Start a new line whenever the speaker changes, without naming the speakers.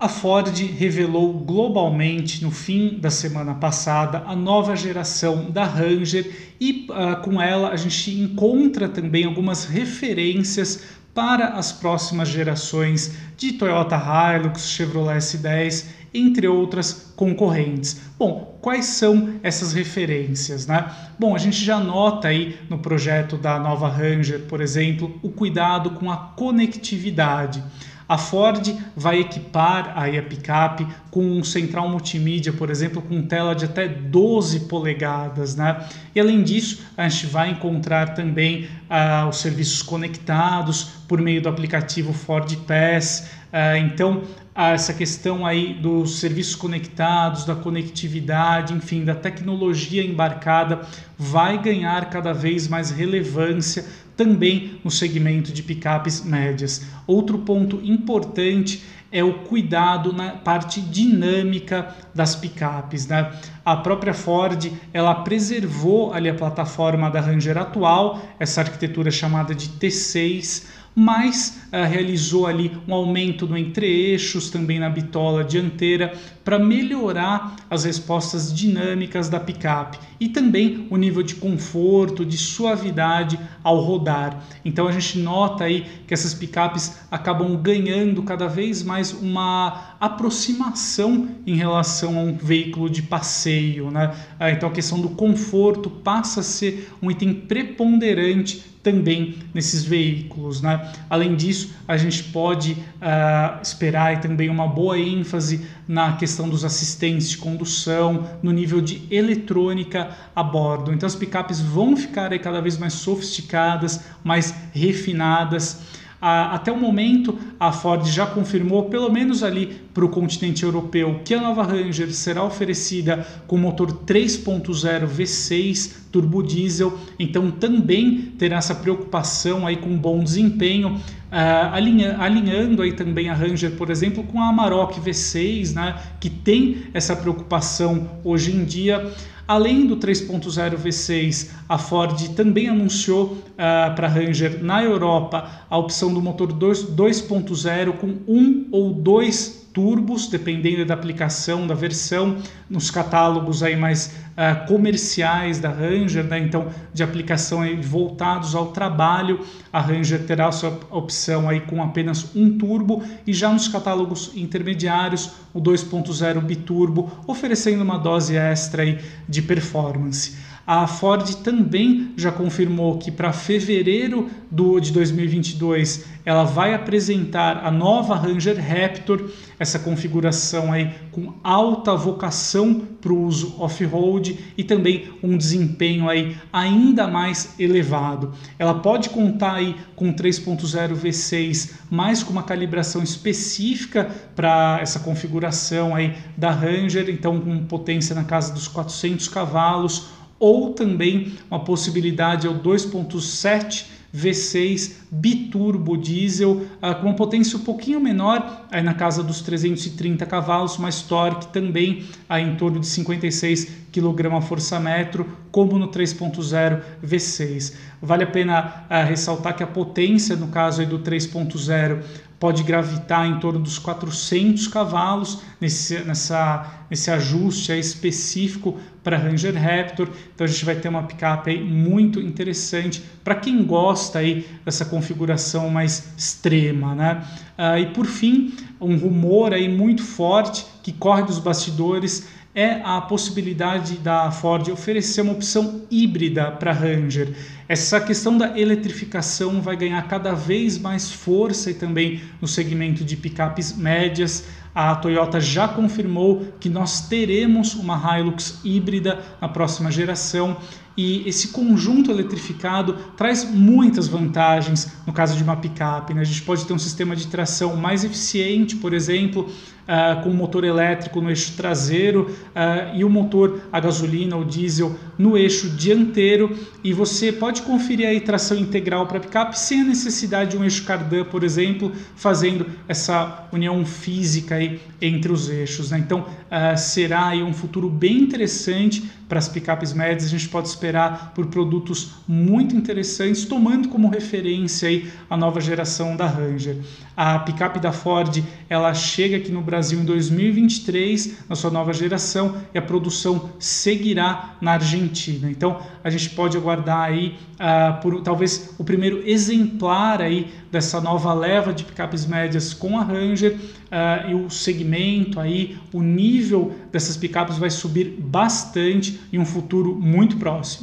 A Ford revelou globalmente no fim da semana passada a nova geração da Ranger e uh, com ela a gente encontra também algumas referências para as próximas gerações de Toyota Hilux, Chevrolet S10, entre outras concorrentes. Bom, quais são essas referências, né? Bom, a gente já nota aí no projeto da nova Ranger, por exemplo, o cuidado com a conectividade. A Ford vai equipar aí a picape com um central multimídia, por exemplo, com tela de até 12 polegadas, né? E além disso, a gente vai encontrar também ah, os serviços conectados por meio do aplicativo Ford Pass. Ah, então, essa questão aí dos serviços conectados, da conectividade, enfim, da tecnologia embarcada vai ganhar cada vez mais relevância também no segmento de picapes médias. Outro ponto importante é o cuidado na parte dinâmica das picapes. Né? A própria Ford ela preservou ali a plataforma da Ranger atual, essa arquitetura chamada de T6, mas uh, realizou ali um aumento no entre-eixos, também na bitola dianteira, para melhorar as respostas dinâmicas da picape e também o nível de conforto, de suavidade ao rodar. Então a gente nota aí que essas picapes acabam ganhando cada vez mais uma aproximação em relação a um veículo de passeio, né? Ah, então a questão do conforto passa a ser um item preponderante também nesses veículos. Né? Além disso, a gente pode uh, esperar também uma boa ênfase na questão dos assistentes de condução, no nível de eletrônica a bordo. Então as picapes vão ficar cada vez mais sofisticadas, mais refinadas até o momento, a Ford já confirmou, pelo menos ali para o continente europeu, que a nova Ranger será oferecida com motor 3.0 V6 turbo diesel, então também terá essa preocupação aí com bom desempenho, uh, alinha, alinhando aí também a Ranger, por exemplo, com a Amarok V6, né, que tem essa preocupação hoje em dia. Além do 3.0 V6, a Ford também anunciou uh, para a Ranger na Europa a opção do motor 2.0 com um ou dois turbos, dependendo da aplicação, da versão, nos catálogos aí mais uh, comerciais da Ranger, né? então de aplicação aí voltados ao trabalho, a Ranger terá a sua opção aí com apenas um turbo e já nos catálogos intermediários o 2.0 biturbo, oferecendo uma dose extra aí de performance. A Ford também já confirmou que para fevereiro do, de 2022 ela vai apresentar a nova Ranger Raptor, essa configuração aí com alta vocação para o uso off-road e também um desempenho aí ainda mais elevado. Ela pode contar aí com 3.0 V6, mais com uma calibração específica para essa configuração aí da Ranger, então com potência na casa dos 400 cavalos ou também uma possibilidade é o 2.7 V6 biturbo diesel uh, com uma potência um pouquinho menor, aí na casa dos 330 cavalos, mas torque também aí em torno de 56 kgfm, como no 3.0 V6. Vale a pena uh, ressaltar que a potência, no caso aí do 3.0, pode gravitar em torno dos 400 cavalos nesse, nessa, nesse ajuste específico para Ranger Raptor. Então a gente vai ter uma picape muito interessante para quem gosta aí dessa configuração mais extrema, né? Ah, e por fim, um rumor aí muito forte que corre dos bastidores é a possibilidade da Ford oferecer uma opção híbrida para Ranger. Essa questão da eletrificação vai ganhar cada vez mais força e também no segmento de picapes médias. A Toyota já confirmou que nós teremos uma Hilux híbrida na próxima geração e esse conjunto eletrificado traz muitas vantagens no caso de uma picape. Né? A gente pode ter um sistema de tração mais eficiente, por exemplo, uh, com o motor elétrico no eixo traseiro uh, e o motor a gasolina ou diesel no eixo dianteiro. E você pode conferir aí tração integral para picape sem a necessidade de um eixo cardan, por exemplo, fazendo essa união física aí entre os eixos. Né? Então, uh, será aí um futuro bem interessante para as picapes médias. A gente pode esperar por produtos muito interessantes, tomando como referência aí a nova geração da Ranger. A picape da Ford, ela chega aqui no Brasil em 2023, na sua nova geração, e a produção seguirá na Argentina. Então, a gente pode aguardar aí uh, por talvez o primeiro exemplar aí dessa nova leva de picapes médias com a Ranger uh, e o segmento aí, o nível dessas picapes vai subir bastante em um futuro muito próximo.